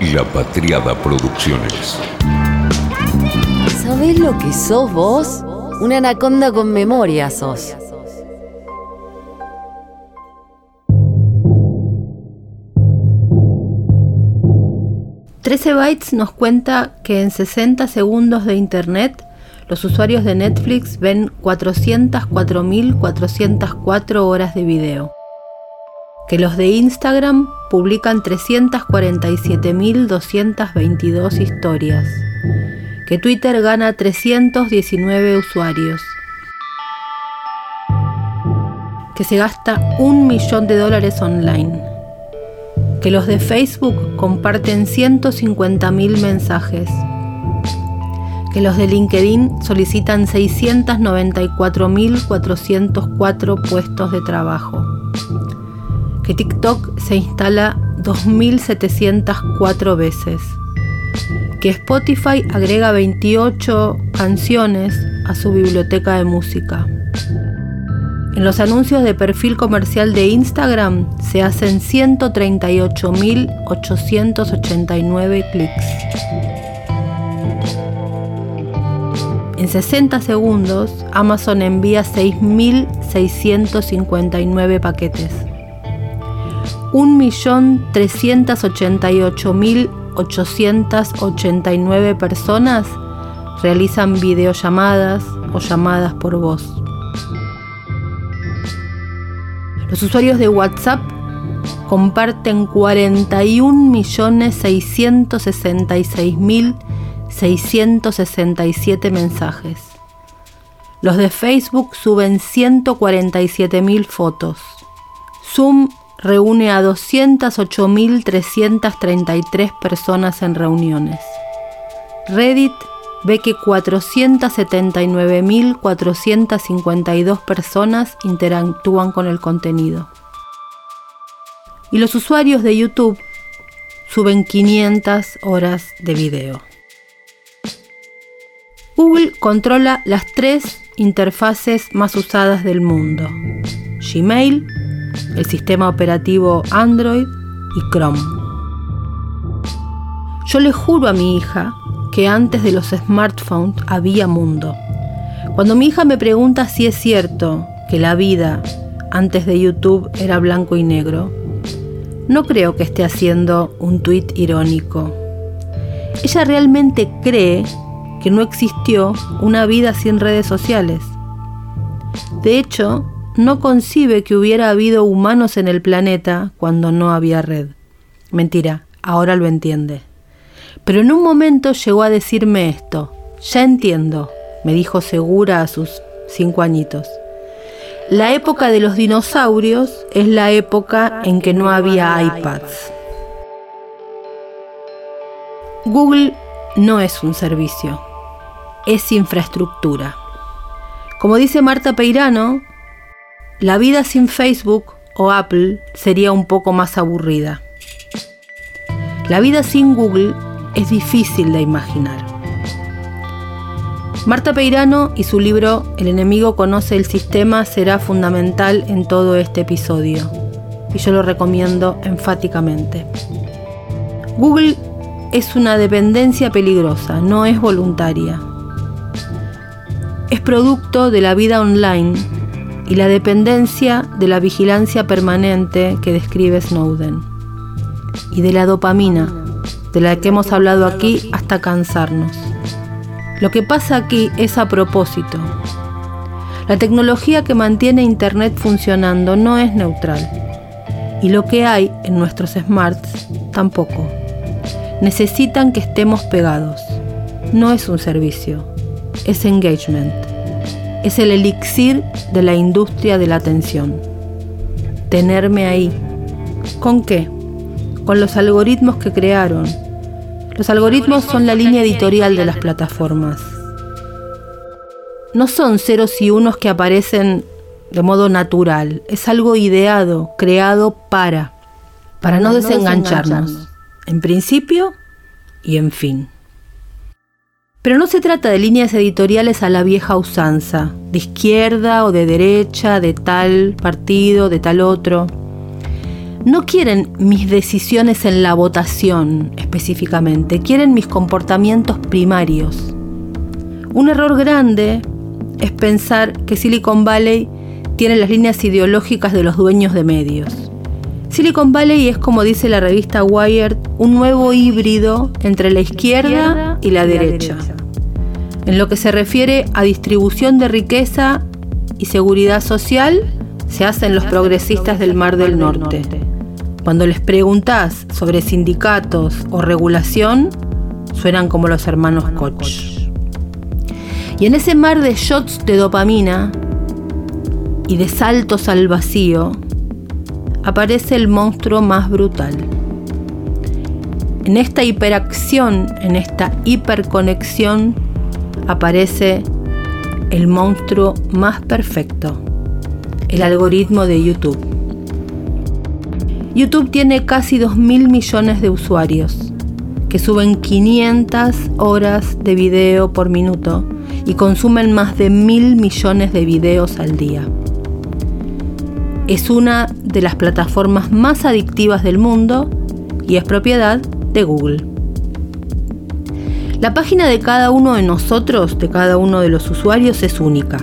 La Patriada Producciones. ¿Sabés lo que sos vos? Una anaconda con memoria sos. Trece Bytes nos cuenta que en 60 segundos de internet los usuarios de Netflix ven 404.404 horas de video. Que los de Instagram publican 347.222 historias. Que Twitter gana 319 usuarios. Que se gasta un millón de dólares online. Que los de Facebook comparten 150.000 mensajes que los de LinkedIn solicitan 694.404 puestos de trabajo, que TikTok se instala 2.704 veces, que Spotify agrega 28 canciones a su biblioteca de música. En los anuncios de perfil comercial de Instagram se hacen 138.889 clics. En 60 segundos, Amazon envía 6.659 paquetes. 1.388.889 personas realizan videollamadas o llamadas por voz. Los usuarios de WhatsApp comparten 41.666.000 667 mensajes. Los de Facebook suben 147.000 fotos. Zoom reúne a 208.333 personas en reuniones. Reddit ve que 479.452 personas interactúan con el contenido. Y los usuarios de YouTube suben 500 horas de video. Google controla las tres interfaces más usadas del mundo. Gmail, el sistema operativo Android y Chrome. Yo le juro a mi hija que antes de los smartphones había mundo. Cuando mi hija me pregunta si es cierto que la vida antes de YouTube era blanco y negro, no creo que esté haciendo un tuit irónico. Ella realmente cree que no existió una vida sin redes sociales. De hecho, no concibe que hubiera habido humanos en el planeta cuando no había red. Mentira, ahora lo entiende. Pero en un momento llegó a decirme esto. Ya entiendo, me dijo segura a sus cinco añitos. La época de los dinosaurios es la época en que no había iPads. Google no es un servicio es infraestructura. Como dice Marta Peirano, la vida sin Facebook o Apple sería un poco más aburrida. La vida sin Google es difícil de imaginar. Marta Peirano y su libro El enemigo conoce el sistema será fundamental en todo este episodio y yo lo recomiendo enfáticamente. Google es una dependencia peligrosa, no es voluntaria es producto de la vida online y la dependencia de la vigilancia permanente que describe Snowden y de la dopamina, de la que hemos hablado aquí hasta cansarnos. Lo que pasa aquí es a propósito. La tecnología que mantiene Internet funcionando no es neutral y lo que hay en nuestros smarts tampoco. Necesitan que estemos pegados. No es un servicio, es engagement. Es el elixir de la industria de la atención. Tenerme ahí. ¿Con qué? Con los algoritmos que crearon. Los algoritmos son la línea editorial de las plataformas. No son ceros y unos que aparecen de modo natural. Es algo ideado, creado para, para no desengancharnos. En principio y en fin. Pero no se trata de líneas editoriales a la vieja usanza, de izquierda o de derecha, de tal partido, de tal otro. no quieren mis decisiones en la votación específicamente, quieren mis comportamientos primarios. Un error grande es pensar que Silicon Valley tiene las líneas ideológicas de los dueños de medios. Silicon Valley es, como dice la revista Wired, un nuevo híbrido entre la izquierda y la derecha. En lo que se refiere a distribución de riqueza y seguridad social, se hacen los progresistas del Mar del Norte. Cuando les preguntas sobre sindicatos o regulación, suenan como los hermanos Koch. Y en ese mar de shots de dopamina y de saltos al vacío, aparece el monstruo más brutal. En esta hiperacción, en esta hiperconexión, aparece el monstruo más perfecto, el algoritmo de YouTube. YouTube tiene casi 2 mil millones de usuarios que suben 500 horas de video por minuto y consumen más de mil millones de videos al día. Es una de las plataformas más adictivas del mundo y es propiedad de Google. La página de cada uno de nosotros, de cada uno de los usuarios, es única.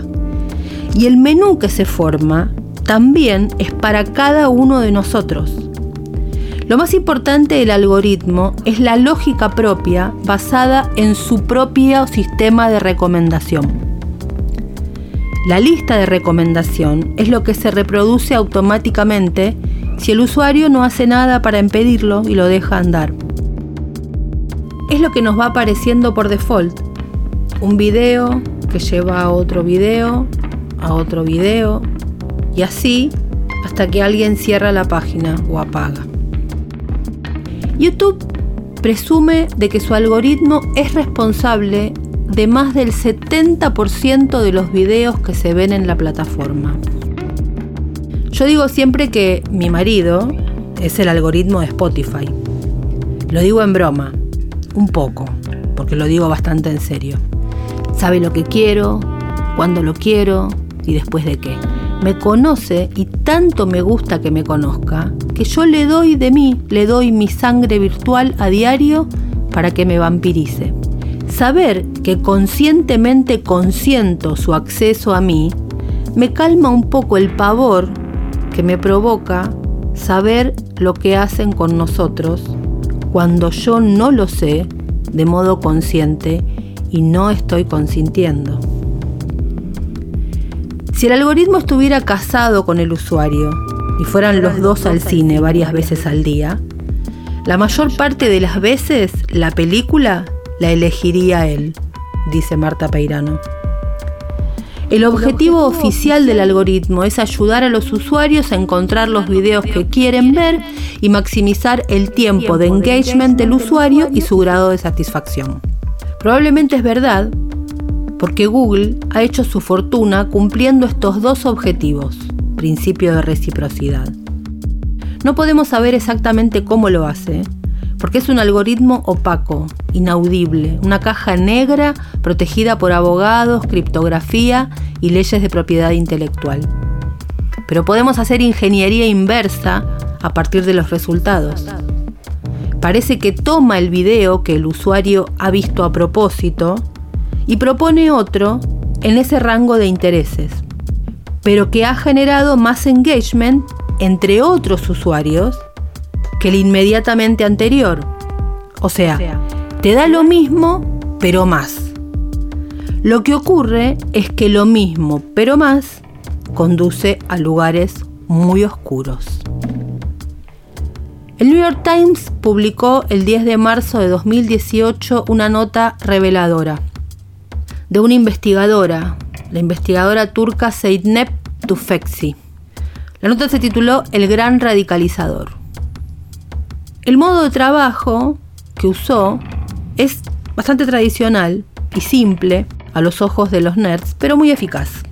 Y el menú que se forma también es para cada uno de nosotros. Lo más importante del algoritmo es la lógica propia basada en su propio sistema de recomendación. La lista de recomendación es lo que se reproduce automáticamente si el usuario no hace nada para impedirlo y lo deja andar. Es lo que nos va apareciendo por default. Un video que lleva a otro video, a otro video, y así hasta que alguien cierra la página o apaga. YouTube presume de que su algoritmo es responsable de más del 70% de los videos que se ven en la plataforma. Yo digo siempre que mi marido es el algoritmo de Spotify. Lo digo en broma, un poco, porque lo digo bastante en serio. Sabe lo que quiero, cuándo lo quiero y después de qué me conoce y tanto me gusta que me conozca, que yo le doy de mí, le doy mi sangre virtual a diario para que me vampirice. Saber que conscientemente consiento su acceso a mí, me calma un poco el pavor que me provoca saber lo que hacen con nosotros cuando yo no lo sé de modo consciente y no estoy consintiendo. Si el algoritmo estuviera casado con el usuario y fueran los dos al cine varias veces al día, la mayor parte de las veces la película la elegiría él, dice Marta Peirano. El objetivo oficial del algoritmo es ayudar a los usuarios a encontrar los videos que quieren ver y maximizar el tiempo de engagement del usuario y su grado de satisfacción. Probablemente es verdad, porque Google ha hecho su fortuna cumpliendo estos dos objetivos, principio de reciprocidad. No podemos saber exactamente cómo lo hace, porque es un algoritmo opaco, inaudible, una caja negra protegida por abogados, criptografía y leyes de propiedad intelectual. Pero podemos hacer ingeniería inversa a partir de los resultados. Parece que toma el video que el usuario ha visto a propósito y propone otro en ese rango de intereses, pero que ha generado más engagement entre otros usuarios que el inmediatamente anterior. O sea, te da lo mismo, pero más. Lo que ocurre es que lo mismo, pero más, conduce a lugares muy oscuros. El New York Times publicó el 10 de marzo de 2018 una nota reveladora de una investigadora, la investigadora turca Zeynep Tufekci. La nota se tituló El gran radicalizador. El modo de trabajo que usó es bastante tradicional y simple a los ojos de los nerds, pero muy eficaz.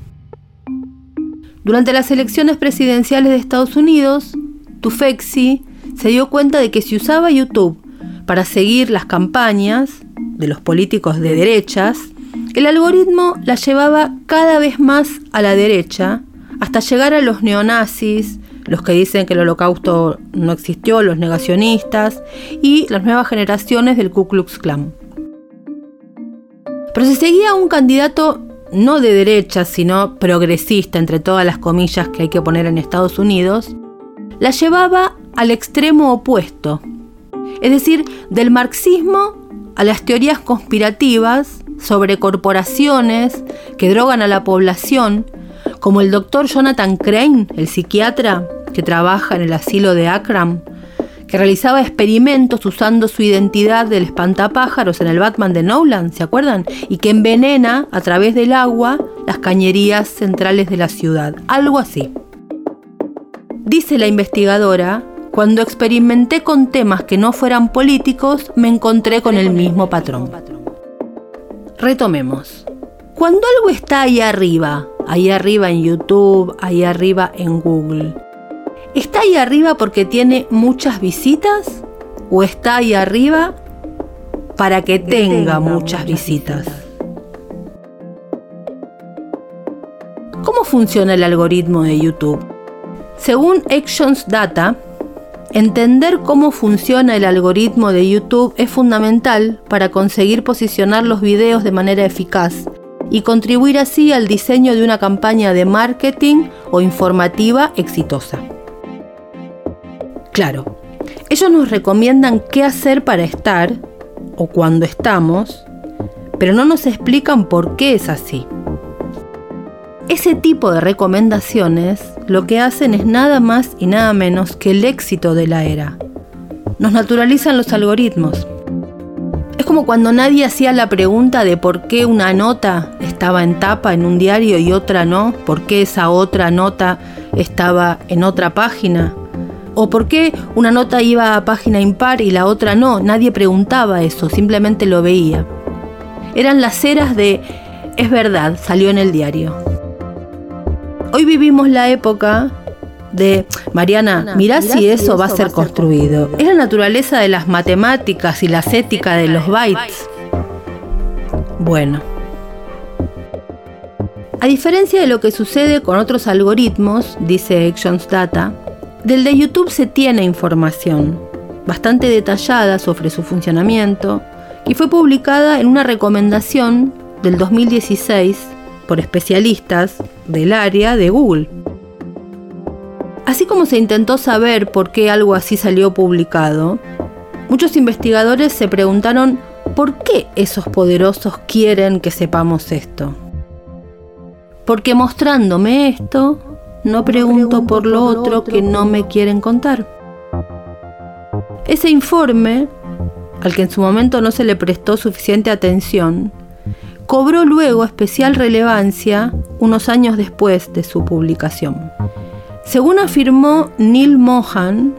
Durante las elecciones presidenciales de Estados Unidos, Tufekci se dio cuenta de que si usaba YouTube para seguir las campañas de los políticos de derechas, el algoritmo la llevaba cada vez más a la derecha hasta llegar a los neonazis, los que dicen que el holocausto no existió, los negacionistas y las nuevas generaciones del Ku Klux Klan. Pero se seguía un candidato no de derecha, sino progresista, entre todas las comillas que hay que poner en Estados Unidos, la llevaba al extremo opuesto, es decir, del marxismo a las teorías conspirativas sobre corporaciones que drogan a la población, como el doctor Jonathan Crane, el psiquiatra que trabaja en el asilo de Akram, que realizaba experimentos usando su identidad del espantapájaros en el Batman de Nolan, ¿se acuerdan? Y que envenena a través del agua las cañerías centrales de la ciudad. Algo así. Dice la investigadora, cuando experimenté con temas que no fueran políticos, me encontré con el mismo patrón. Retomemos. Cuando algo está ahí arriba, ahí arriba en YouTube, ahí arriba en Google, ¿Está ahí arriba porque tiene muchas visitas? ¿O está ahí arriba para que, tenga, muchas, visitas? ¿Cómo funciona el algoritmo de YouTube? Según Actions Data, entender cómo funciona el algoritmo de YouTube es fundamental para conseguir posicionar los videos de manera eficaz y contribuir así al diseño de una campaña de marketing o informativa exitosa. Claro, ellos nos recomiendan qué hacer para estar o cuando estamos, pero no nos explican por qué es así. Ese tipo de recomendaciones lo que hacen es nada más y nada menos que el éxito de la era. Nos naturalizan los algoritmos. Es como cuando nadie hacía la pregunta de por qué una nota estaba en tapa en un diario y otra no, por qué esa otra nota estaba en otra página ¿O por qué una nota iba a página impar y la otra no? Nadie preguntaba eso, simplemente lo veía. Eran las eras de, es verdad, salió en el diario. Hoy vivimos la época de, Mariana, mirá, si, eso va a ser construido. Es la naturaleza de las matemáticas y la ética de los bytes. Bueno. A diferencia de lo que sucede con otros algoritmos, dice Actions Data, del de YouTube se tiene información, bastante detallada sobre su funcionamiento, y fue publicada en una recomendación del 2016 por especialistas del área de Google. Así como se intentó saber por qué algo así salió publicado, muchos investigadores se preguntaron por qué esos poderosos quieren que sepamos esto. Porque mostrándome esto, no pregunto por lo otro que no me quieren contar. Ese informe, al que en su momento no se le prestó suficiente atención, cobró luego especial relevancia unos años después de su publicación. Según afirmó Neil Mohan,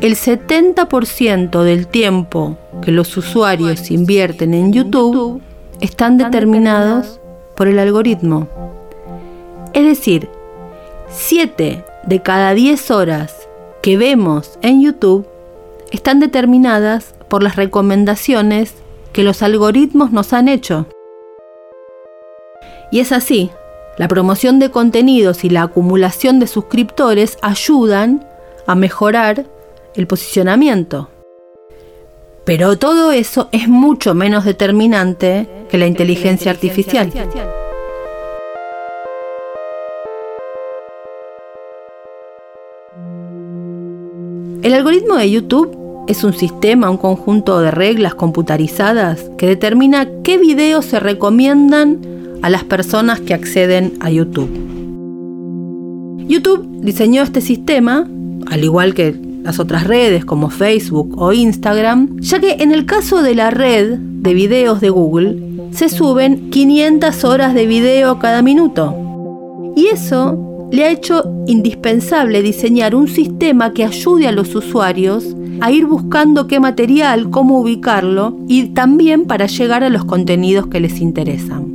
el 70% del tiempo que los usuarios invierten en YouTube están determinados por el algoritmo. Es decir, 7 de cada 10 horas que vemos en YouTube están determinadas por las recomendaciones que los algoritmos nos han hecho. Y es así, la promoción de contenidos y la acumulación de suscriptores ayudan a mejorar el posicionamiento. Pero todo eso es mucho menos determinante que la inteligencia artificial. El algoritmo de YouTube es un sistema, un conjunto de reglas computarizadas que determina qué videos se recomiendan a las personas que acceden a YouTube. YouTube diseñó este sistema, al igual que las otras redes como Facebook o Instagram, ya que en el caso de la red de videos de Google, se suben 500 horas de video cada minuto. Y eso le ha hecho indispensable diseñar un sistema que ayude a los usuarios a ir buscando qué material, cómo ubicarlo y también para llegar a los contenidos que les interesan.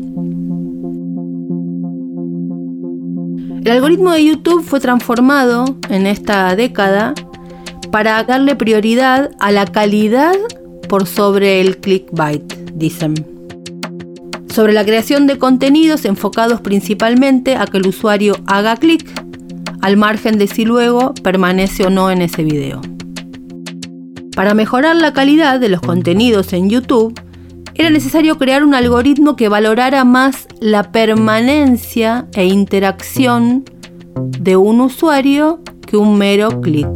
El algoritmo de YouTube fue transformado en esta década para darle prioridad a la calidad por sobre el clickbait, dicen sobre la creación de contenidos enfocados principalmente a que el usuario haga clic, al margen de si luego permanece o no en ese video. Para mejorar la calidad de los contenidos en YouTube, era necesario crear un algoritmo que valorara más la permanencia e interacción de un usuario que un mero clic.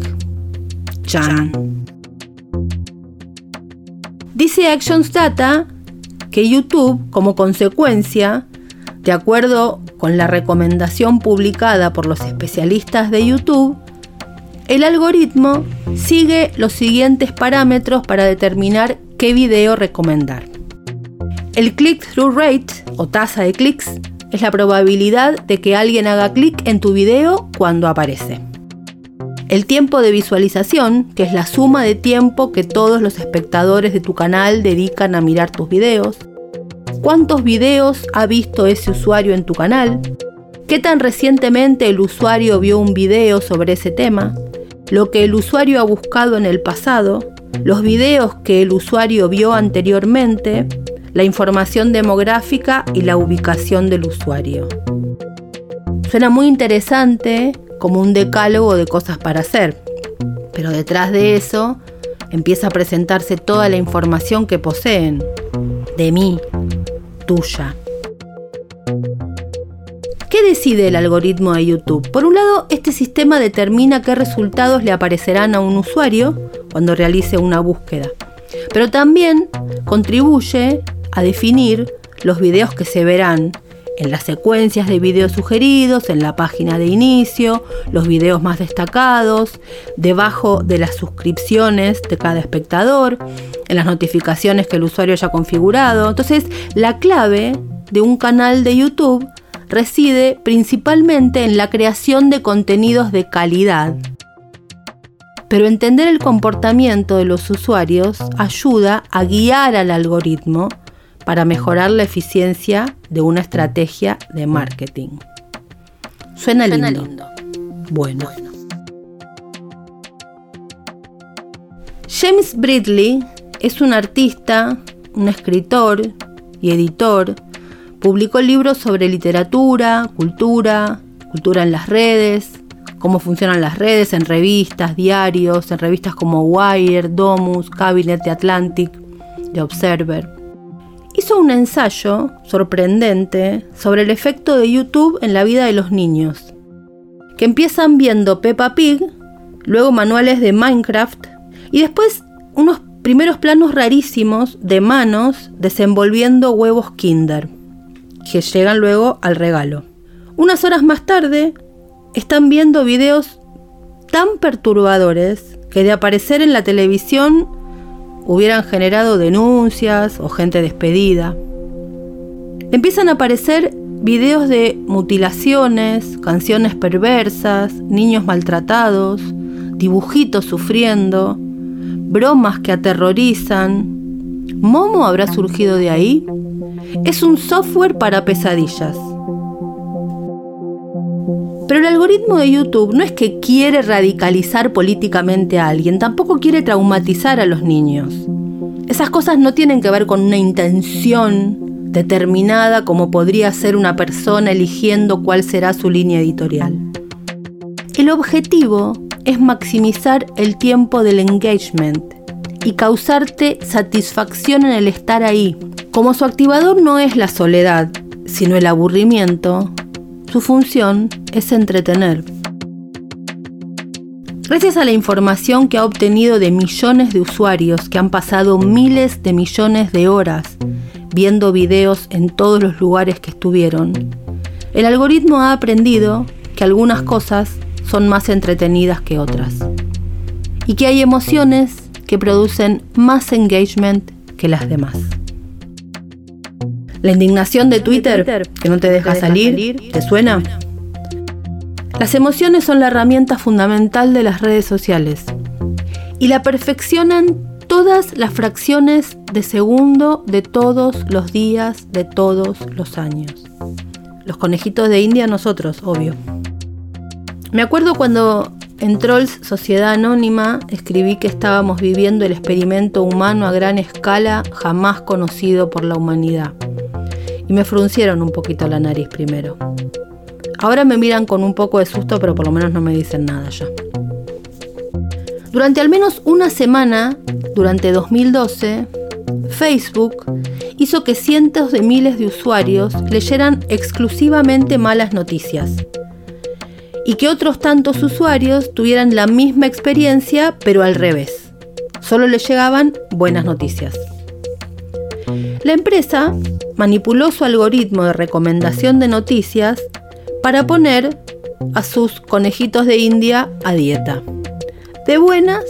Chan. Dice Actions Data que YouTube, como consecuencia, de acuerdo con la recomendación publicada por los especialistas de YouTube, el algoritmo sigue los siguientes parámetros para determinar qué video recomendar. El click-through rate o tasa de clics es la probabilidad de que alguien haga clic en tu video cuando aparece. El tiempo de visualización, que es la suma de tiempo que todos los espectadores de tu canal dedican a mirar tus videos. ¿Cuántos videos ha visto ese usuario en tu canal? ¿Qué tan recientemente el usuario vio un video sobre ese tema? Lo que el usuario ha buscado en el pasado, los videos que el usuario vio anteriormente, la información demográfica y la ubicación del usuario. Suena muy interesante como un decálogo de cosas para hacer, pero detrás de eso empieza a presentarse toda la información que poseen, de mí, tuya. ¿Qué decide el algoritmo de YouTube? Por un lado, este sistema determina qué resultados le aparecerán a un usuario cuando realice una búsqueda, pero también contribuye a definir los videos que se verán en las secuencias de videos sugeridos, en la página de inicio, los videos más destacados, debajo de las suscripciones de cada espectador, en las notificaciones que el usuario haya configurado. Entonces, la clave de un canal de YouTube reside principalmente en la creación de contenidos de calidad. Pero entender el comportamiento de los usuarios ayuda a guiar al algoritmo para mejorar la eficiencia de una estrategia de marketing. Suena, lindo. Bueno. James Bridley es un artista, un escritor y editor. Publicó libros sobre literatura, cultura, cultura en las redes, cómo funcionan las redes en revistas, diarios, en revistas como Wire, Domus, Cabinet de Atlantic, The Observer hizo un ensayo sorprendente sobre el efecto de YouTube en la vida de los niños, que empiezan viendo Peppa Pig, luego manuales de Minecraft y después unos primeros planos rarísimos de manos desenvolviendo huevos Kinder, que llegan luego al regalo. Unas horas más tarde, están viendo videos tan perturbadores que de aparecer en la televisión hubieran generado denuncias o gente despedida. Empiezan a aparecer videos de mutilaciones, canciones perversas, niños maltratados, dibujitos sufriendo, bromas que aterrorizan. ¿Momo habrá surgido de ahí? Es un software para pesadillas. Pero el algoritmo de YouTube no es que quiere radicalizar políticamente a alguien, tampoco quiere traumatizar a los niños. Esas cosas no tienen que ver con una intención determinada como podría ser una persona eligiendo cuál será su línea editorial. El objetivo es maximizar el tiempo del engagement y causarte satisfacción en el estar ahí. Como su activador no es la soledad, sino el aburrimiento, su función es entretener. Gracias a la información que ha obtenido de millones de usuarios que han pasado miles de millones de horas viendo videos en todos los lugares que estuvieron, el algoritmo ha aprendido que algunas cosas son más entretenidas que otras y que hay emociones que producen más engagement que las demás. La indignación de Twitter, que no te deja salir, ¿te suena? Las emociones son la herramienta fundamental de las redes sociales y la perfeccionan todas las fracciones de segundo de todos los días de todos los años. Los conejitos de India nosotros, obvio. Me acuerdo cuando en Trolls Sociedad Anónima escribí que estábamos viviendo el experimento humano a gran escala jamás conocido por la humanidad y me fruncieron un poquito la nariz primero. Ahora me miran con un poco de susto, pero por lo menos no me dicen nada ya. Durante al menos una semana, durante 2012, Facebook hizo que cientos de miles de usuarios leyeran exclusivamente malas noticias y que otros tantos usuarios tuvieran la misma experiencia pero al revés. Solo les llegaban buenas noticias. La empresa manipuló su algoritmo de recomendación de noticias para poner a sus conejitos de India a dieta, de buenas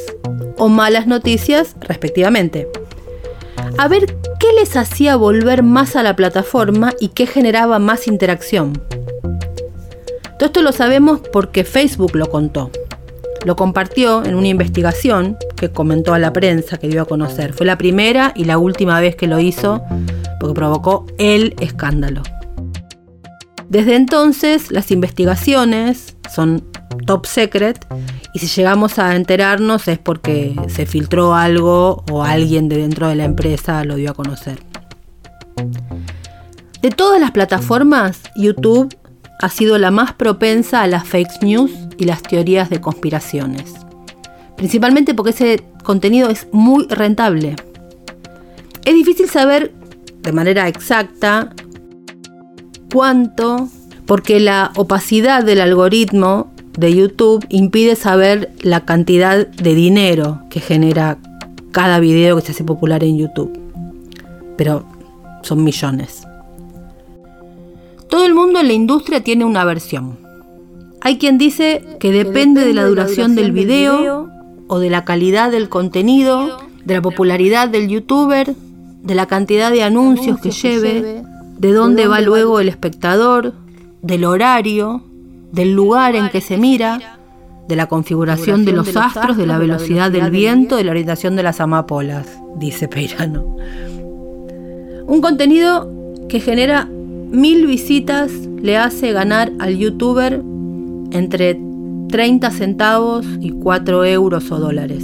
o malas noticias respectivamente. A ver qué les hacía volver más a la plataforma y qué generaba más interacción. Todo esto lo sabemos porque Facebook lo contó. Lo compartió en una investigación que comentó a la prensa que dio a conocer. Fue la primera y la última vez que lo hizo porque provocó el escándalo. Desde entonces las investigaciones son top secret y si llegamos a enterarnos es porque se filtró algo o alguien de dentro de la empresa lo dio a conocer. De todas las plataformas, YouTube ha sido la más propensa a las fake news y las teorías de conspiraciones. Principalmente porque ese contenido es muy rentable. Es difícil saber de manera exacta cuánto, porque la opacidad del algoritmo de YouTube impide saber la cantidad de dinero que genera cada video que se hace popular en YouTube. Pero son millones. Todo el mundo en la industria tiene una versión. Hay quien dice que depende de la duración del video o de la calidad del contenido, de la popularidad del youtuber, de la cantidad de anuncios que lleve, de dónde va luego el espectador, del horario, del lugar en que se mira, de la configuración de los astros, de la velocidad del viento, de la orientación de las amapolas, dice Peirano. Un contenido que genera mil visitas le hace ganar al youtuber entre 30 centavos y 4 euros o dólares.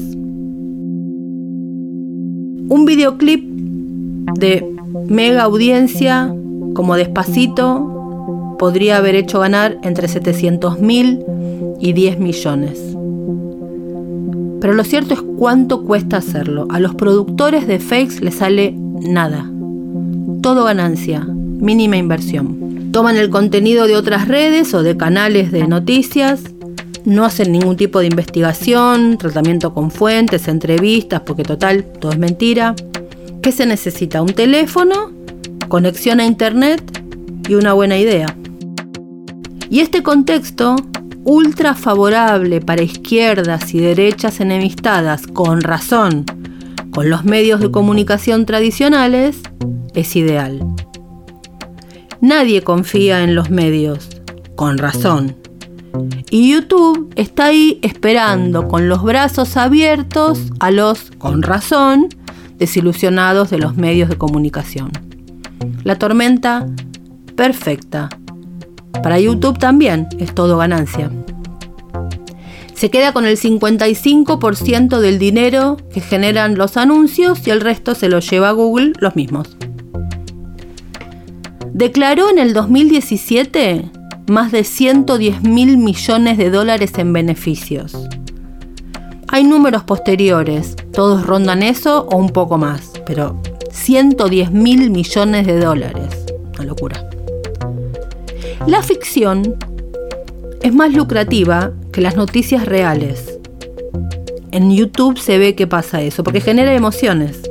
Un videoclip de mega audiencia como Despacito podría haber hecho ganar entre 700 mil y 10 millones. Pero lo cierto es cuánto cuesta hacerlo. A los productores de fakes les sale nada. Todo ganancia mínima inversión. Toman el contenido de otras redes o de canales de noticias, no hacen ningún tipo de investigación, tratamiento con fuentes, entrevistas, porque total, todo es mentira. ¿Qué se necesita? Un teléfono, conexión a internet y una buena idea. Y este contexto, ultra favorable para izquierdas y derechas enemistadas, con razón, con los medios de comunicación tradicionales, es ideal. Nadie confía en los medios, con razón. Y YouTube está ahí esperando con los brazos abiertos a los, con razón, desilusionados de los medios de comunicación. La tormenta perfecta. Para YouTube también es todo ganancia. Se queda con el 55% del dinero que generan los anuncios y el resto se lo lleva a Google los mismos declaró en el 2017 más de 110 mil millones de dólares en beneficios. Hay números posteriores, todos rondan eso o un poco más, pero 110 mil millones de dólares. Una locura. La ficción es más lucrativa que las noticias reales. En YouTube se ve que pasa eso, porque genera emociones.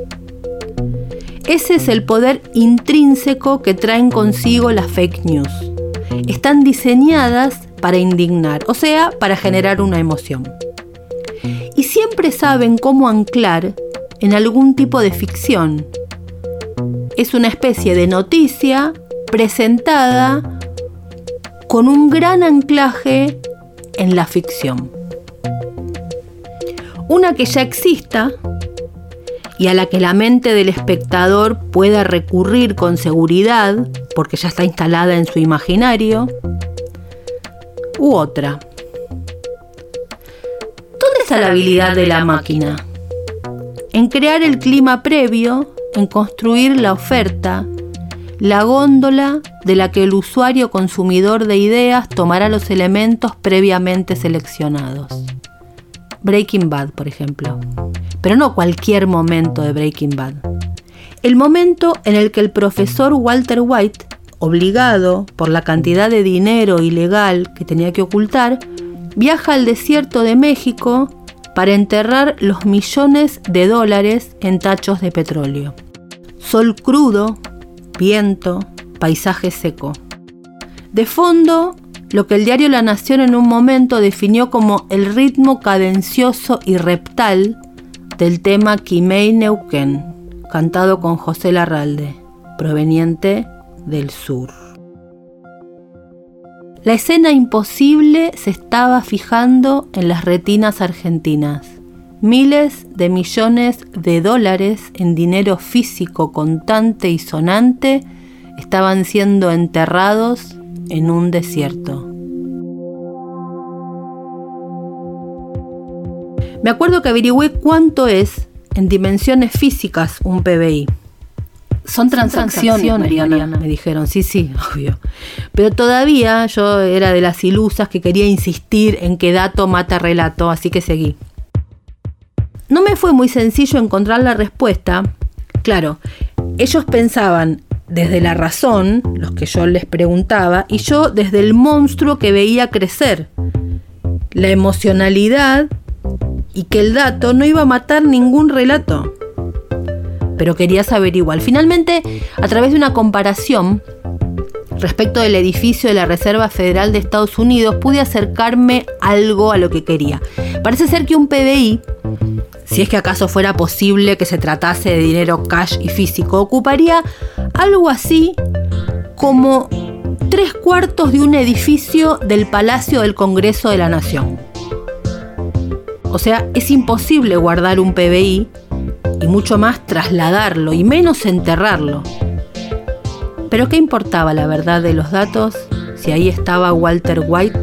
Ese es el poder intrínseco que traen consigo las fake news. Están diseñadas para indignar, o sea, para generar una emoción. Y siempre saben cómo anclar en algún tipo de ficción. Es una especie de noticia presentada con un gran anclaje en la ficción. Una que ya exista y a la que la mente del espectador pueda recurrir con seguridad, porque ya está instalada en su imaginario, u otra. ¿Dónde está la habilidad de la máquina? En crear el clima previo, en construir la oferta, la góndola de la que el usuario consumidor de ideas tomará los elementos previamente seleccionados. Breaking Bad, por ejemplo. Pero no cualquier momento de Breaking Bad. El momento en el que el profesor Walter White, obligado por la cantidad de dinero ilegal que tenía que ocultar, viaja al desierto de México para enterrar los millones de dólares en tachos de petróleo. Sol crudo, viento, paisaje seco. De fondo, lo que el diario La Nación en un momento definió como el ritmo cadencioso y reptal del tema Quimei Neuquén, cantado con José Larralde, proveniente del sur. La escena imposible se estaba fijando en las retinas argentinas. Miles de millones de dólares en dinero físico contante y sonante estaban siendo enterrados en un desierto. Me acuerdo que averigüé cuánto es en dimensiones físicas un PBI. Son transacciones, Mariana, me dijeron. Sí, sí, obvio. Pero todavía yo era de las ilusas que quería insistir en que dato mata relato, así que seguí. No me fue muy sencillo encontrar la respuesta. Claro, ellos pensaban desde la razón, los que yo les preguntaba, y yo desde el monstruo que veía crecer. La emocionalidad y que el dato no iba a matar ningún relato pero quería saber igual. Finalmente, a través de una comparación respecto del edificio de la Reserva Federal de Estados Unidos, pude acercarme algo a lo que quería. Parece ser que un PBI, si es que acaso fuera posible que se tratase de dinero cash y físico, ocuparía algo así como tres cuartos de un edificio del Palacio del Congreso de la Nación. O sea, es imposible guardar un PBI y mucho más trasladarlo y menos enterrarlo. Pero ¿qué importaba la verdad de los datos si ahí estaba Walter White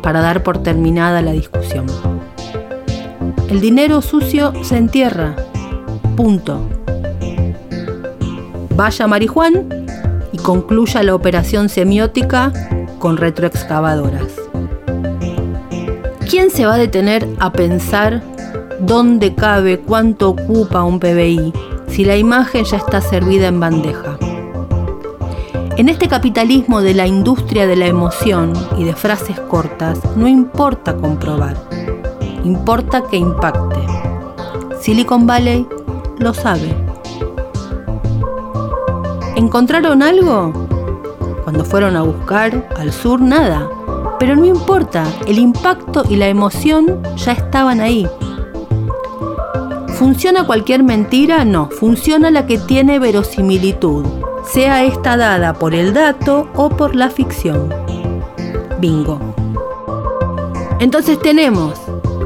para dar por terminada la discusión? El dinero sucio se entierra. Punto. Vaya Marijuán y concluya la operación semiótica con retroexcavadoras. ¿Quién se va a detener a pensar dónde cabe, cuánto ocupa un PBI, si la imagen ya está servida en bandeja. En este capitalismo de la industria de la emoción y de frases cortas, no importa comprobar, importa que impacte. Silicon Valley lo sabe. ¿Encontraron algo? Cuando fueron a buscar al sur, nada. Pero no importa, el impacto y la emoción ya estaban ahí. ¿Funciona cualquier mentira? No, funciona la que tiene verosimilitud, sea esta dada por el dato o por la ficción. Bingo. Entonces tenemos,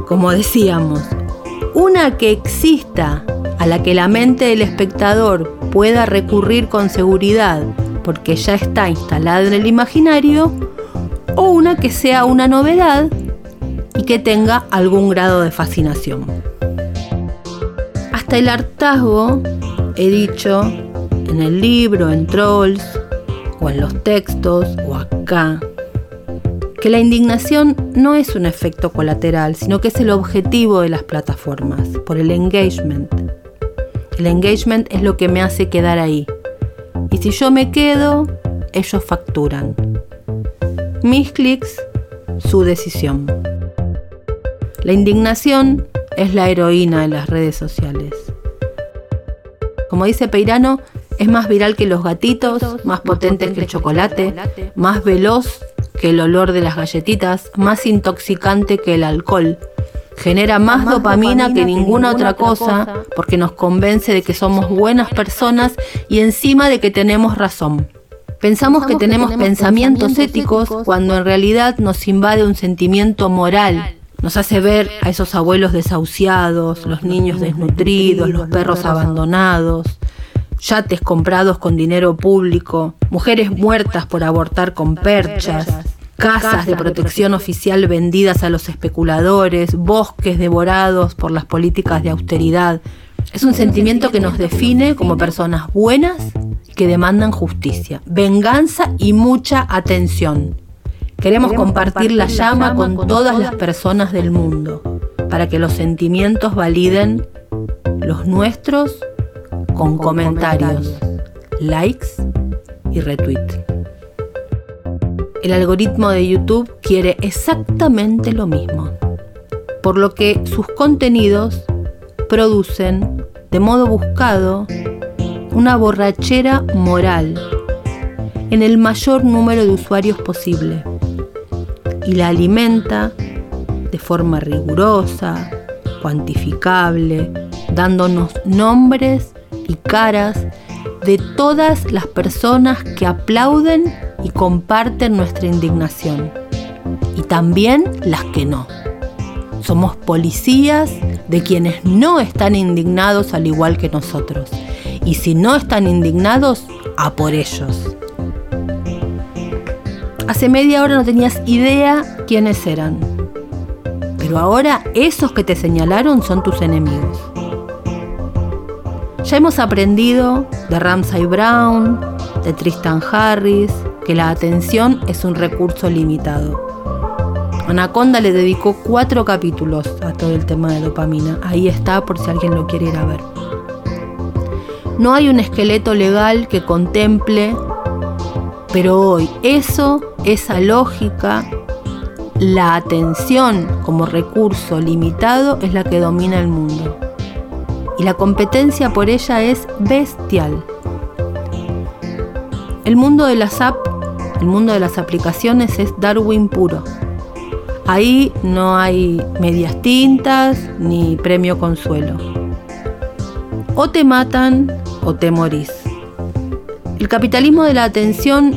como decíamos, una que exista a la que la mente del espectador pueda recurrir con seguridad porque ya está instalada en el imaginario, o una que sea una novedad y que tenga algún grado de fascinación el hartazgo he dicho en el libro, en Trolls, o en los textos, o acá, que la indignación no es un efecto colateral, sino que es el objetivo de las plataformas, por el engagement. El engagement es lo que me hace quedar ahí. Y si yo me quedo, ellos facturan. Mis clics, su decisión. La indignación es la heroína de las redes sociales. Como dice Peirano, es más viral que los gatitos, más potente que el chocolate, más veloz que el olor de las galletitas, más intoxicante que el alcohol. Genera más, dopamina, que ninguna otra cosa porque nos convence de que somos buenas personas y encima de que tenemos razón. Pensamos que tenemos pensamientos éticos cuando en realidad nos invade un sentimiento moral. Nos hace ver a esos abuelos desahuciados, los niños desnutridos, los perros abandonados, yates comprados con dinero público, mujeres muertas por abortar con perchas, casas de protección. oficial vendidas a los especuladores, bosques devorados por las políticas de austeridad. Es un sentimiento que nos define como personas buenas que demandan justicia, venganza y mucha atención. Queremos, compartir, la, llama con, todas las personas del mundo para que los sentimientos validen los nuestros con, comentarios, likes y retweets. El algoritmo de YouTube quiere exactamente lo mismo, por lo que sus contenidos producen de modo buscado una borrachera moral en el mayor número de usuarios posible y la alimenta de forma rigurosa, cuantificable, dándonos nombres y caras de todas las personas que aplauden y comparten nuestra indignación. Y también las que no. Somos policías de quienes no están indignados al igual que nosotros. Y si no están indignados, a por ellos. Hace media hora no tenías idea quiénes eran. Pero ahora esos que te señalaron son tus enemigos. Ya hemos aprendido de Ramsay Brown, de Tristan Harris, que la atención es un recurso limitado. Anaconda le dedicó cuatro capítulos a todo el tema de dopamina. Ahí está por si alguien lo quiere ir a ver. No hay un esqueleto legal que contemple, pero hoy eso, esa lógica, la atención como recurso limitado es la que domina el mundo. Y la competencia por ella es bestial. El mundo de las apps, el mundo de las aplicaciones es Darwin puro. Ahí no hay medias tintas ni premio consuelo. O te matan o te morís. El capitalismo de la atención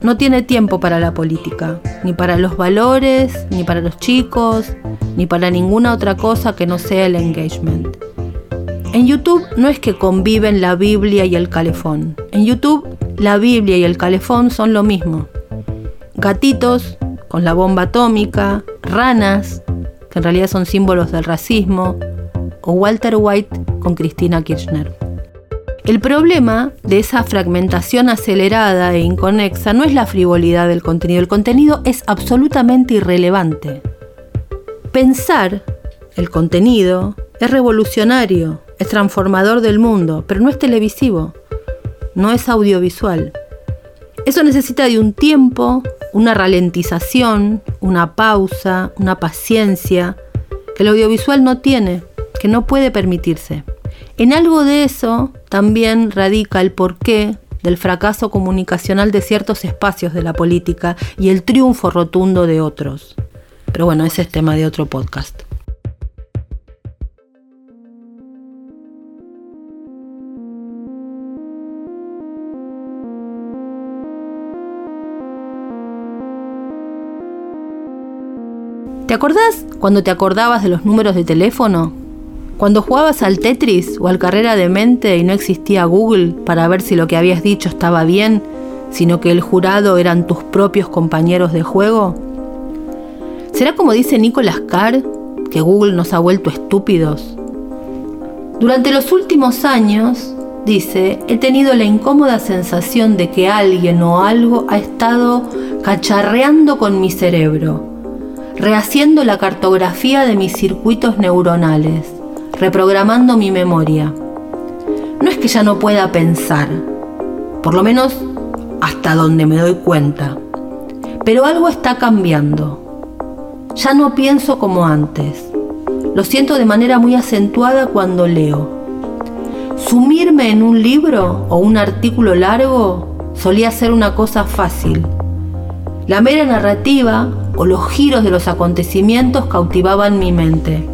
no tiene tiempo para la política, ni para los valores, ni para los chicos, ni para ninguna otra cosa que no sea el engagement. En YouTube no es que conviven la Biblia y el calefón. En YouTube la Biblia y el calefón son lo mismo. Gatitos con la bomba atómica, ranas, que en realidad son símbolos del racismo, o Walter White con Cristina Kirchner. El problema de esa fragmentación acelerada e inconexa no es la frivolidad del contenido, el contenido es absolutamente irrelevante. Pensar el contenido es revolucionario, es transformador del mundo, pero no es televisivo, no es audiovisual. Eso necesita de un tiempo, una ralentización, una pausa, una paciencia, que el audiovisual no tiene, que no puede permitirse. En algo de eso también radica el porqué del fracaso comunicacional de ciertos espacios de la política y el triunfo rotundo de otros. Pero bueno, ese es tema de otro podcast. ¿Te acordás cuando te acordabas de los números de teléfono? Cuando jugabas al Tetris o al Carrera de Mente y no existía Google para ver si lo que habías dicho estaba bien, sino que el jurado eran tus propios compañeros de juego? ¿Será como dice Nicolas Carr, que Google nos ha vuelto estúpidos? Durante los últimos años, dice, he tenido la incómoda sensación de que alguien o algo ha estado cacharreando con mi cerebro, rehaciendo la cartografía de mis circuitos neuronales reprogramando mi memoria. No es que ya no pueda pensar, por lo menos hasta donde me doy cuenta, pero algo está cambiando. Ya no pienso como antes. Lo siento de manera muy acentuada cuando leo. Sumirme en un libro o un artículo largo solía ser una cosa fácil. La mera narrativa o los giros de los acontecimientos cautivaban mi mente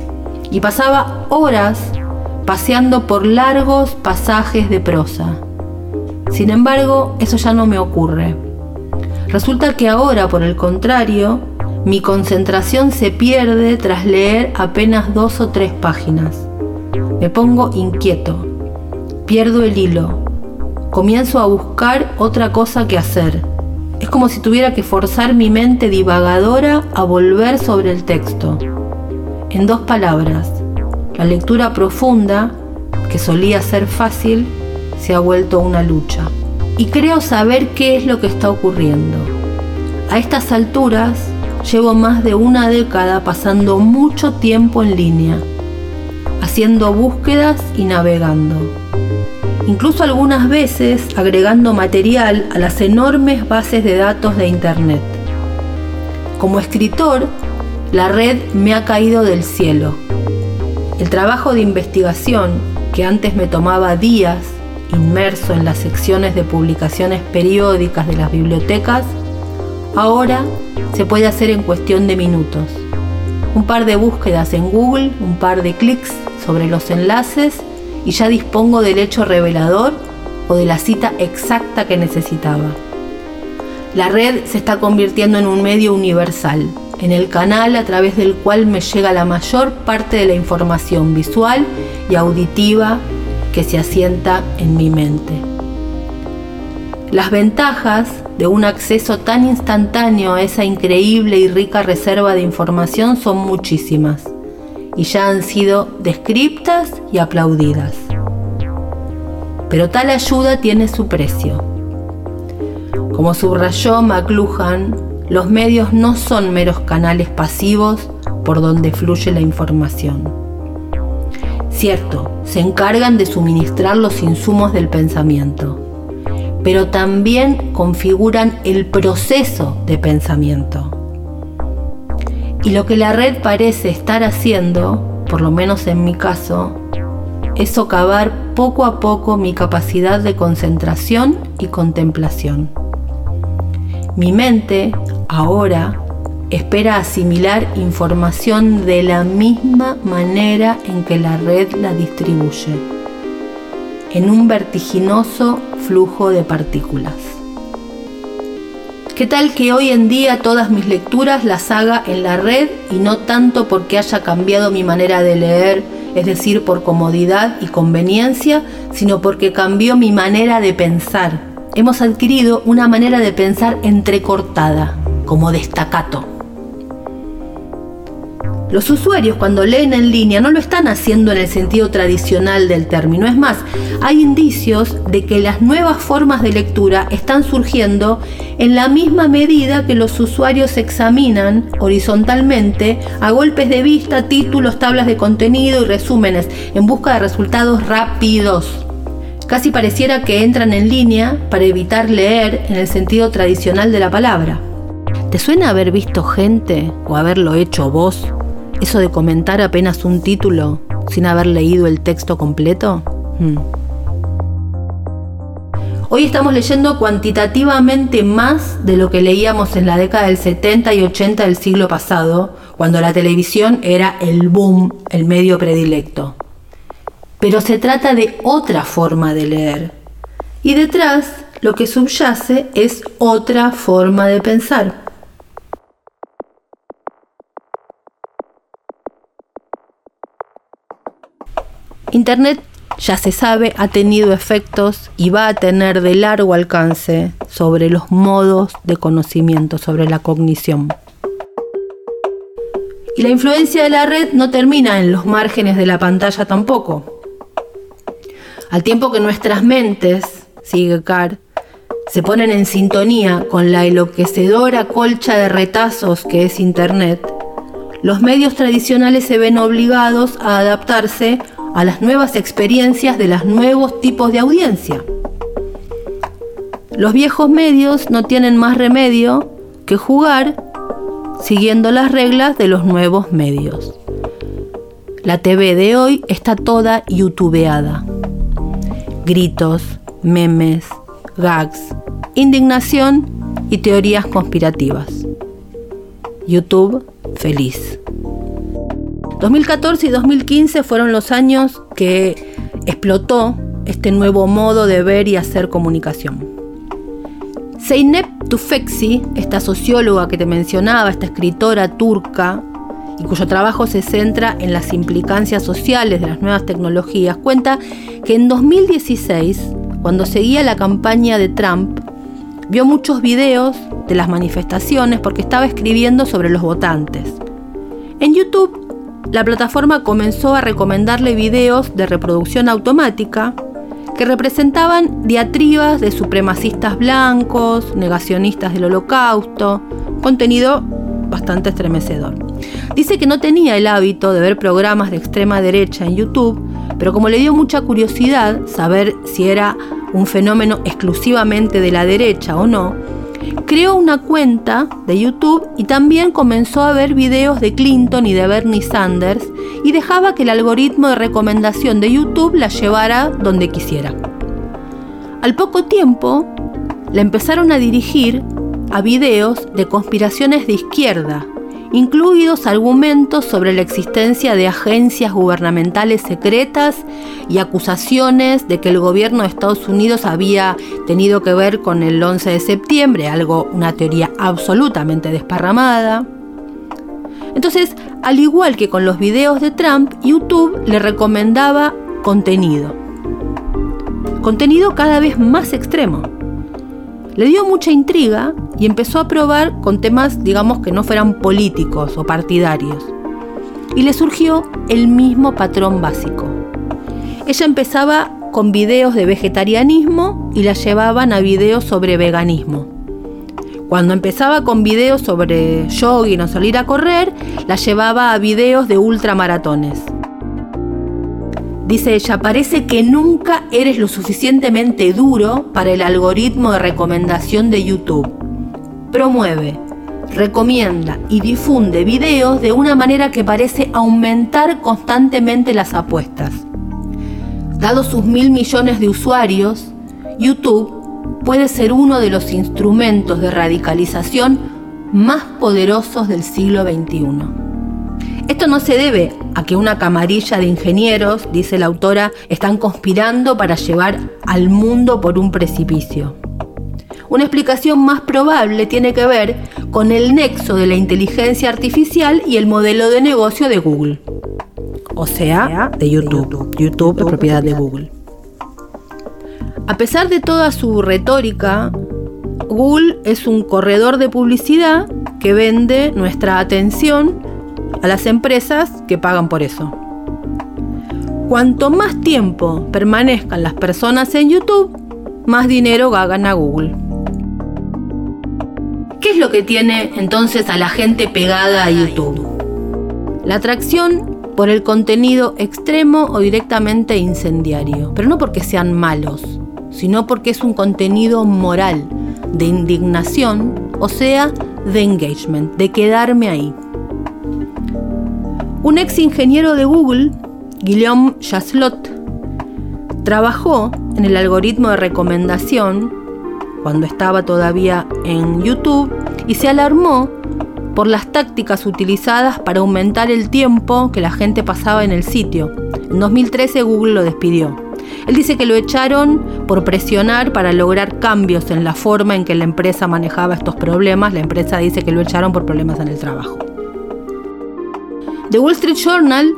y pasaba horas paseando por largos pasajes de prosa. Sin embargo, eso ya no me ocurre. Resulta que ahora, por el contrario, mi concentración se pierde tras leer apenas dos o tres páginas. Me pongo inquieto, pierdo el hilo, comienzo a buscar otra cosa que hacer. Como si tuviera que forzar mi mente divagadora a volver sobre el texto. En dos palabras, la lectura profunda, que solía ser fácil, se ha vuelto una lucha. Y creo saber qué es lo que está ocurriendo. A estas alturas llevo más de una década pasando mucho tiempo en línea, haciendo búsquedas y navegando. Incluso algunas veces agregando material a las enormes bases de datos de Internet. Como escritor, la red me ha caído del cielo. El trabajo de investigación, que antes me tomaba días, inmerso en las secciones de publicaciones periódicas de las bibliotecas, ahora se puede hacer en cuestión de minutos. Un par de búsquedas en Google, un par de clics sobre los enlaces y ya dispongo del hecho revelador o de la cita exacta que necesitaba. La red se está convirtiendo en un medio universal, en el canal a través del cual me llega la mayor parte de la información visual y auditiva que se asienta en mi mente. Las ventajas de un acceso tan instantáneo a esa increíble y rica reserva de información son muchísimas y ya han sido descriptas y aplaudidas. Pero tal ayuda tiene su precio. Como subrayó McLuhan, los medios no son meros canales pasivos por donde fluye la información. Cierto, se encargan de suministrar los insumos del pensamiento, pero también configuran el proceso de pensamiento. Y lo que la red parece estar haciendo, por lo menos en mi caso, es socavar poco a poco mi capacidad de concentración y contemplación. Mi mente ahora espera asimilar información de la misma manera en que la red la distribuye, en un vertiginoso flujo de partículas. ¿Qué tal que hoy en día todas mis lecturas las haga en la red y no tanto porque haya cambiado mi manera de leer, es decir, por comodidad y conveniencia, sino porque cambió mi manera de pensar? hemos adquirido una manera de pensar entrecortada, como destacato. Los usuarios cuando leen en línea no lo están haciendo en el sentido tradicional del término. Es más, hay indicios de que las nuevas formas de lectura están surgiendo en la misma medida que los usuarios examinan horizontalmente a golpes de vista títulos, tablas de contenido y resúmenes en busca de resultados rápidos. Casi pareciera que entran en línea para evitar leer en el sentido tradicional de la palabra. ¿Te suena haber visto gente o haberlo hecho vos? Eso de comentar apenas un título sin haber leído el texto completo. Hmm. Hoy estamos leyendo cuantitativamente más de lo que leíamos en la década del 70 y 80 del siglo pasado, cuando la televisión era el boom, el medio predilecto pero se trata de otra forma de leer. Y detrás lo que subyace es otra forma de pensar. Internet, ya se sabe, ha tenido efectos y va a tener de largo alcance sobre los modos de conocimiento, sobre la cognición. Y la influencia de la red no termina en los márgenes de la pantalla tampoco. Al tiempo que nuestras mentes, sigue Carr, se ponen en sintonía con la enloquecedora colcha de retazos que es Internet, los medios tradicionales se ven obligados a adaptarse a las nuevas experiencias de los nuevos tipos de audiencia. Los viejos medios no tienen más remedio que jugar siguiendo las reglas de los nuevos medios. La TV de hoy está toda youtubeada gritos, memes, gags, indignación y teorías conspirativas. YouTube feliz. 2014 y 2015 fueron los años que explotó este nuevo modo de ver y hacer comunicación. Zeynep Tufekci, esta socióloga que te mencionaba, esta escritora turca, y cuyo trabajo se centra en las implicancias sociales de las nuevas tecnologías, cuenta que en 2016, cuando seguía la campaña de Trump, vio muchos videos de las manifestaciones porque estaba escribiendo sobre los votantes. En YouTube, la plataforma comenzó a recomendarle videos de reproducción automática que representaban diatribas de supremacistas blancos, negacionistas del holocausto, contenido bastante estremecedor. Dice que no tenía el hábito de ver programas de extrema derecha en YouTube, pero como le dio mucha curiosidad saber si era un fenómeno exclusivamente de la derecha o no, creó una cuenta de YouTube y también comenzó a ver videos de Clinton y de Bernie Sanders y dejaba que el algoritmo de recomendación de YouTube la llevara donde quisiera. Al poco tiempo, la empezaron a dirigir a videos de conspiraciones de izquierda, incluidos argumentos sobre la existencia de agencias gubernamentales secretas y acusaciones de que el gobierno de Estados Unidos había tenido que ver con el 11 de septiembre, algo, una teoría absolutamente desparramada. Entonces, al igual que con los videos de Trump, YouTube le recomendaba contenido. Contenido cada vez más extremo. Le dio mucha intriga y empezó a probar con temas, digamos, que no fueran políticos o partidarios. Y le surgió el mismo patrón básico. Ella empezaba con videos de vegetarianismo y la llevaban a videos sobre veganismo. Cuando empezaba con videos sobre jogging o salir a correr, la llevaba a videos de ultramaratones. Dice ella, parece que nunca eres lo suficientemente duro para el algoritmo de recomendación de YouTube. Promueve, recomienda y difunde videos de una manera que parece aumentar constantemente las apuestas. Dado sus mil millones de usuarios, YouTube puede ser uno de los instrumentos de radicalización más poderosos del siglo XXI. Esto no se debe a que una camarilla de ingenieros, dice la autora, están conspirando para llevar al mundo por un precipicio. Una explicación más probable tiene que ver con el nexo de la inteligencia artificial y el modelo de negocio de Google. O sea, de YouTube. YouTube es propiedad de Google. A pesar de toda su retórica, Google es un corredor de publicidad que vende nuestra atención a las empresas que pagan por eso. Cuanto más tiempo permanezcan las personas en YouTube, más dinero gana Google. ¿Qué es lo que tiene entonces a la gente pegada a YouTube? La atracción por el contenido extremo o directamente incendiario, pero no porque sean malos, sino porque es un contenido moral, de indignación, o sea, de engagement, de quedarme ahí. Un ex ingeniero de Google, Guillaume Jaslot, trabajó en el algoritmo de recomendación cuando estaba todavía en YouTube y se alarmó por las tácticas utilizadas para aumentar el tiempo que la gente pasaba en el sitio. En 2013 Google lo despidió. Él dice que lo echaron por presionar para lograr cambios en la forma en que la empresa manejaba estos problemas. La empresa dice que lo echaron por problemas en el trabajo. The Wall Street Journal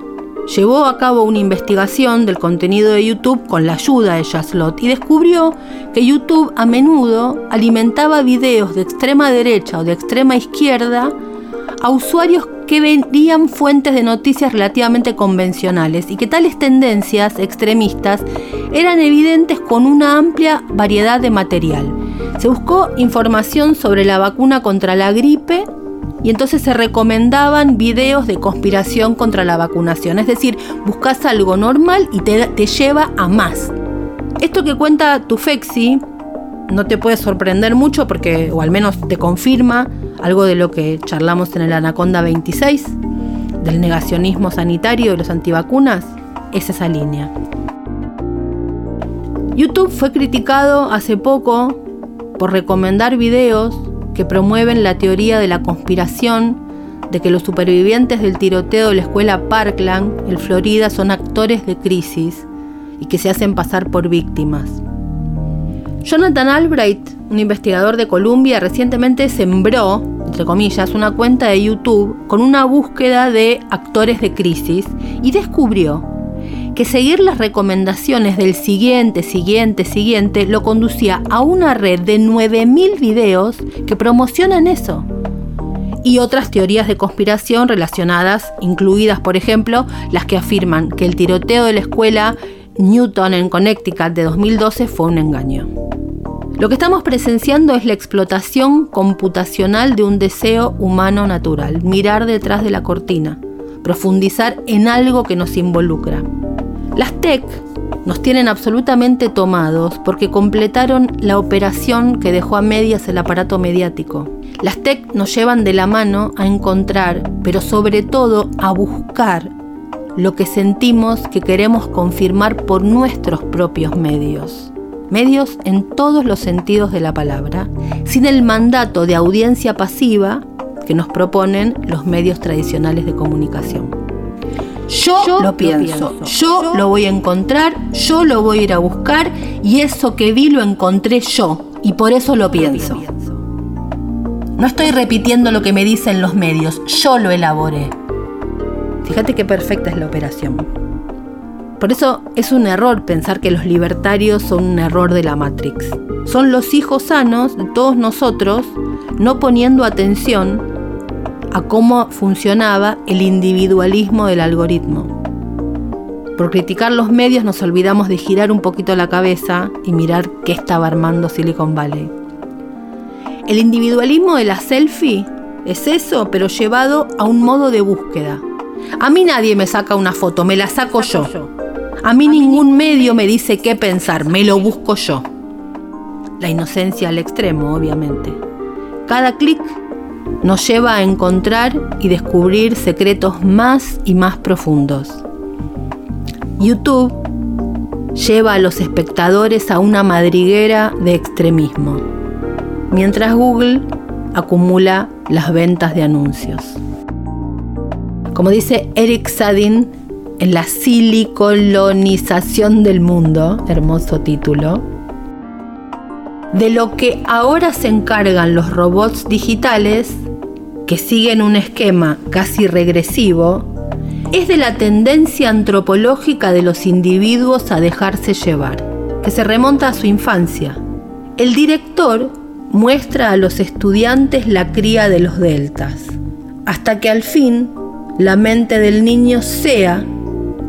llevó a cabo una investigación del contenido de YouTube con la ayuda de Jaslot y descubrió que YouTube a menudo alimentaba videos de extrema derecha o de extrema izquierda a usuarios que vendían fuentes de noticias relativamente convencionales y que tales tendencias extremistas eran evidentes con una amplia variedad de material. Se buscó información sobre la vacuna contra la gripe y entonces se recomendaban videos de conspiración contra la vacunación. Es decir, buscas algo normal y te, te lleva a más. Esto que cuenta tu Fexi no te puede sorprender mucho porque, o al menos te confirma algo de lo que charlamos en el Anaconda 26, del negacionismo sanitario y los antivacunas, es esa línea. YouTube fue criticado hace poco por recomendar videos que promueven la teoría de la conspiración de que los supervivientes del tiroteo de la escuela Parkland en Florida son actores de crisis y que se hacen pasar por víctimas. Jonathan Albright, un investigador de Columbia, recientemente sembró, entre comillas, una cuenta de YouTube con una búsqueda de actores de crisis y descubrió que seguir las recomendaciones del siguiente, siguiente, siguiente lo conducía a una red de 9.000 videos que promocionan eso. Y otras teorías de conspiración relacionadas, incluidas por ejemplo las que afirman que el tiroteo de la escuela Newton en Connecticut de 2012 fue un engaño. Lo que estamos presenciando es la explotación computacional de un deseo humano natural, mirar detrás de la cortina, profundizar en algo que nos involucra. Las TEC nos tienen absolutamente tomados porque completaron la operación que dejó a medias el aparato mediático. Las TEC nos llevan de la mano a encontrar, pero sobre todo a buscar lo que sentimos que queremos confirmar por nuestros propios medios medios en todos los sentidos de la palabra, sin el mandato de audiencia pasiva que nos proponen los medios tradicionales de comunicación. Yo, lo, pienso, yo, lo voy a encontrar, yo lo voy a ir a buscar y eso que vi lo encontré yo y por eso lo pienso. No estoy repitiendo lo que me dicen los medios, yo lo elaboré. Fíjate qué perfecta es la operación. Por eso es un error pensar que los libertarios son un error de la Matrix. Son los hijos sanos de todos nosotros no poniendo atención a cómo funcionaba el individualismo del algoritmo. Por criticar los medios nos olvidamos de girar un poquito la cabeza y mirar qué estaba armando Silicon Valley. El individualismo de la selfie es eso, pero llevado a un modo de búsqueda. A mí nadie me saca una foto, me la saco, yo. A mí ningún medio me dice qué pensar, me lo busco yo. La inocencia al extremo, obviamente. Cada clic nos lleva a encontrar y descubrir secretos más y más profundos. YouTube lleva a los espectadores a una madriguera de extremismo, mientras Google acumula las ventas de anuncios. Como dice Eric Sadin, en la silicolonización del mundo, hermoso título, de lo que ahora se encargan los robots digitales, que siguen un esquema casi regresivo, es de la tendencia antropológica de los individuos a dejarse llevar, que se remonta a su infancia. El director muestra a los estudiantes la cría de los deltas, hasta que al fin la mente del niño sea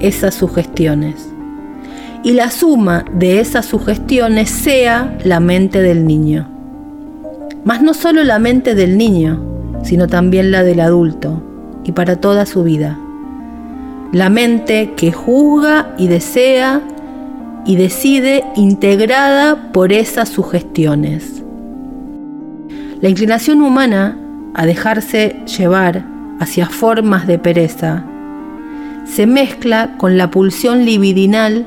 esas sugestiones. Y la suma de esas sugestiones sea la mente del niño. Mas no solo la mente del niño, sino también la del adulto, y para toda su vida. La mente que juzga y desea y decide integrada por esas sugestiones. La inclinación humana a dejarse llevar hacia formas de pereza se mezcla con la pulsión libidinal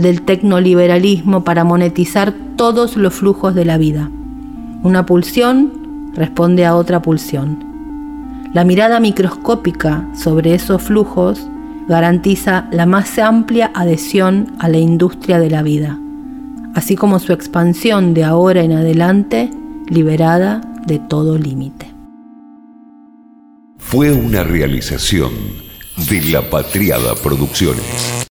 del tecnoliberalismo para monetizar todos los flujos de la vida. Una pulsión responde a otra pulsión. La mirada microscópica sobre esos flujos garantiza la más amplia adhesión a la industria de la vida, así como su expansión de ahora en adelante liberada de todo límite. Fue una realización de La Patriada Producciones.